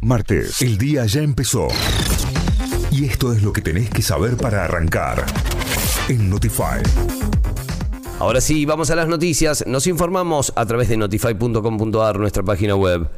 Martes, el día ya empezó. Y esto es lo que tenés que saber para arrancar. En Notify. Ahora sí, vamos a las noticias. Nos informamos a través de notify.com.ar, nuestra página web.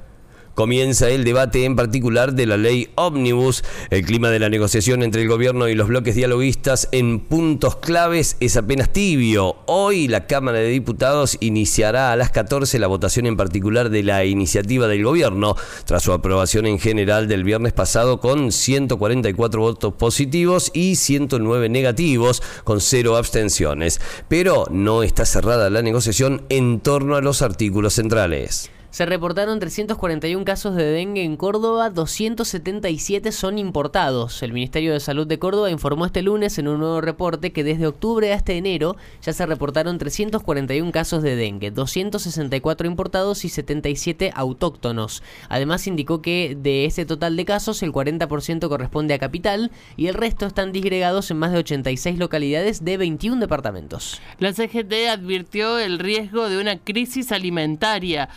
Comienza el debate en particular de la ley Omnibus. El clima de la negociación entre el gobierno y los bloques dialoguistas en puntos claves es apenas tibio. Hoy la Cámara de Diputados iniciará a las 14 la votación en particular de la iniciativa del gobierno, tras su aprobación en general del viernes pasado con 144 votos positivos y 109 negativos, con cero abstenciones. Pero no está cerrada la negociación en torno a los artículos centrales. Se reportaron 341 casos de dengue en Córdoba, 277 son importados. El Ministerio de Salud de Córdoba informó este lunes en un nuevo reporte que desde octubre hasta enero ya se reportaron 341 casos de dengue, 264 importados y 77 autóctonos. Además indicó que de ese total de casos el 40% corresponde a Capital y el resto están disgregados en más de 86 localidades de 21 departamentos. La CGT advirtió el riesgo de una crisis alimentaria.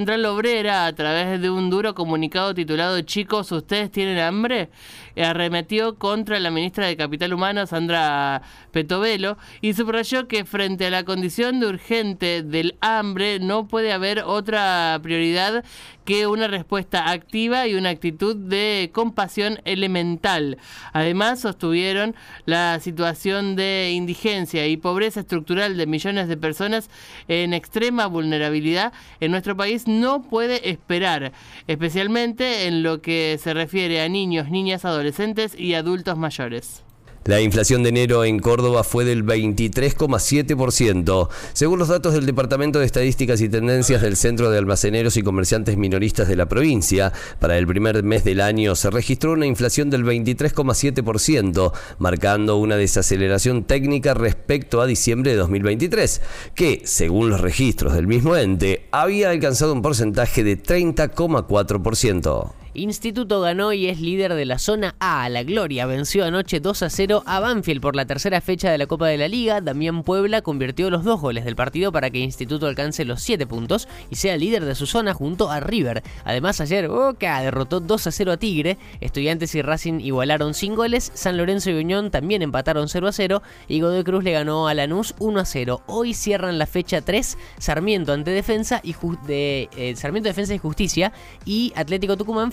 Central Obrera, a través de un duro comunicado titulado Chicos, ¿ustedes tienen hambre? arremetió contra la ministra de Capital Humano, Sandra Petovelo, y subrayó que frente a la condición de urgente del hambre no puede haber otra prioridad que una respuesta activa y una actitud de compasión elemental. Además, sostuvieron la situación de indigencia y pobreza estructural de millones de personas en extrema vulnerabilidad en nuestro país no puede esperar, especialmente en lo que se refiere a niños, niñas, adolescentes y adultos mayores. La inflación de enero en Córdoba fue del 23,7%. Según los datos del Departamento de Estadísticas y Tendencias del Centro de Almaceneros y Comerciantes Minoristas de la provincia, para el primer mes del año se registró una inflación del 23,7%, marcando una desaceleración técnica respecto a diciembre de 2023, que, según los registros del mismo ente, había alcanzado un porcentaje de 30,4%. Instituto ganó y es líder de la zona A. La Gloria venció anoche 2 a 0 a Banfield por la tercera fecha de la Copa de la Liga. Damián Puebla convirtió los dos goles del partido para que Instituto alcance los 7 puntos y sea líder de su zona junto a River. Además, ayer Boca derrotó 2 a 0 a Tigre. Estudiantes y Racing igualaron sin goles. San Lorenzo y Unión también empataron 0 a 0. Y Godoy Cruz le ganó a Lanús 1 a 0. Hoy cierran la fecha 3 Sarmiento ante Defensa y de, eh, Sarmiento Defensa y Justicia y Atlético Tucumán